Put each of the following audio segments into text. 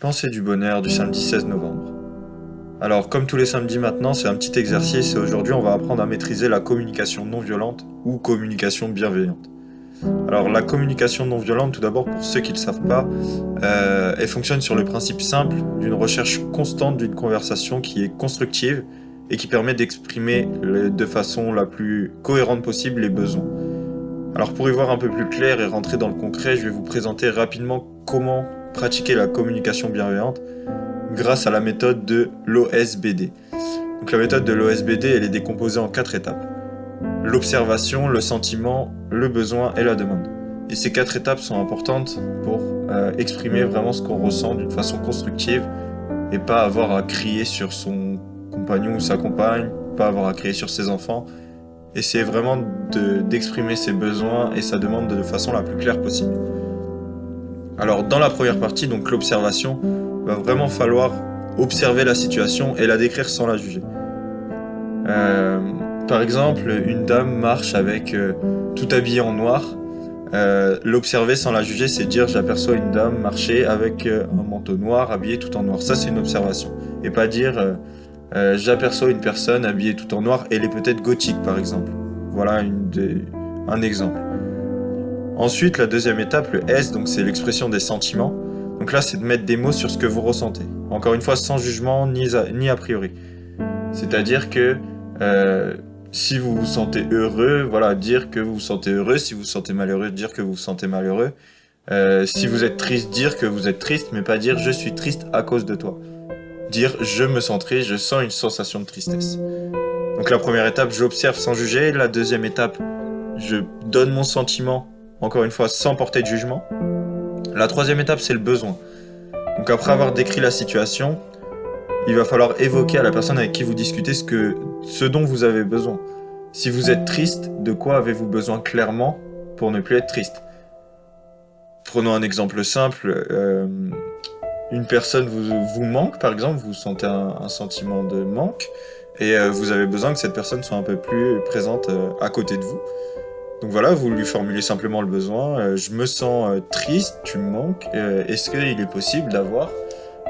Pensée du bonheur du samedi 16 novembre. Alors, comme tous les samedis maintenant, c'est un petit exercice et aujourd'hui on va apprendre à maîtriser la communication non violente ou communication bienveillante. Alors, la communication non violente, tout d'abord pour ceux qui ne le savent pas, euh, elle fonctionne sur le principe simple d'une recherche constante d'une conversation qui est constructive et qui permet d'exprimer de façon la plus cohérente possible les besoins. Alors pour y voir un peu plus clair et rentrer dans le concret, je vais vous présenter rapidement comment pratiquer la communication bienveillante grâce à la méthode de l'OSBD. Donc la méthode de l'OSBD, elle est décomposée en quatre étapes. L'observation, le sentiment, le besoin et la demande. Et ces quatre étapes sont importantes pour euh, exprimer vraiment ce qu'on ressent d'une façon constructive et pas avoir à crier sur son compagnon ou sa compagne, pas avoir à crier sur ses enfants. Essayer vraiment d'exprimer ses besoins et sa demande de façon la plus claire possible. Alors dans la première partie, donc l'observation, va vraiment falloir observer la situation et la décrire sans la juger. Euh, par exemple, une dame marche avec euh, tout habillé en noir. Euh, l'observer sans la juger, c'est dire j'aperçois une dame marcher avec un manteau noir, habillée tout en noir. Ça, c'est une observation. Et pas dire j'aperçois une personne habillée tout en noir, elle est peut-être gothique, par exemple. Voilà un exemple. Ensuite, la deuxième étape, le S, donc c'est l'expression des sentiments. Donc là, c'est de mettre des mots sur ce que vous ressentez. Encore une fois, sans jugement ni a, priori. C'est-à-dire que euh, si vous vous sentez heureux, voilà, dire que vous vous sentez heureux. Si vous vous sentez malheureux, dire que vous vous sentez malheureux. Euh, si vous êtes triste, dire que vous êtes triste, mais pas dire je suis triste à cause de toi. Dire je me sens triste, je sens une sensation de tristesse. Donc la première étape, j'observe sans juger. La deuxième étape, je donne mon sentiment encore une fois sans porter de jugement. La troisième étape, c'est le besoin. Donc après avoir décrit la situation, il va falloir évoquer à la personne avec qui vous discutez ce, que, dont vous avez besoin. Si vous êtes triste, de quoi avez-vous besoin clairement pour ne plus être triste? Prenons un exemple simple. Euh, une personne vous, vous, manque, par exemple, vous sentez un, sentiment de manque, et euh, vous avez besoin que cette personne soit un peu plus présente euh, à côté de vous. Donc voilà, vous lui formulez simplement le besoin. Euh, je me sens euh, triste, tu me manques. Euh, est-ce qu'il est possible d'avoir,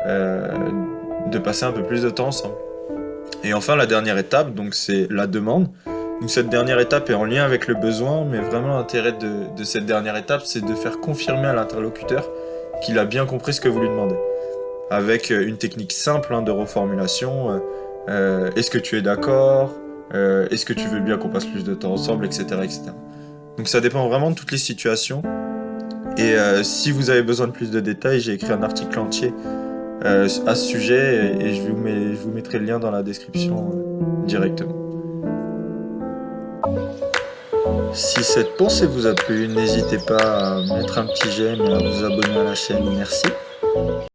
de passer un peu plus de temps ensemble? Et enfin, la dernière étape, donc c'est la demande. Donc cette dernière étape est en lien avec le besoin, mais vraiment l'intérêt de, cette dernière étape, c'est de faire confirmer à l'interlocuteur qu'il a bien compris ce que vous lui demandez. Avec une technique simple hein, de reformulation. Est-ce que tu es d'accord? Est-ce que tu veux bien qu'on passe plus de temps ensemble, etc., etc. Donc ça dépend vraiment de toutes les situations. Et euh, si vous avez besoin de plus de détails, j'ai écrit un article entier euh, à ce sujet et, je, vous mettrai le lien dans la description euh, directement. Si cette pensée vous a plu, n'hésitez pas à mettre un petit j'aime et à vous abonner à la chaîne. Merci.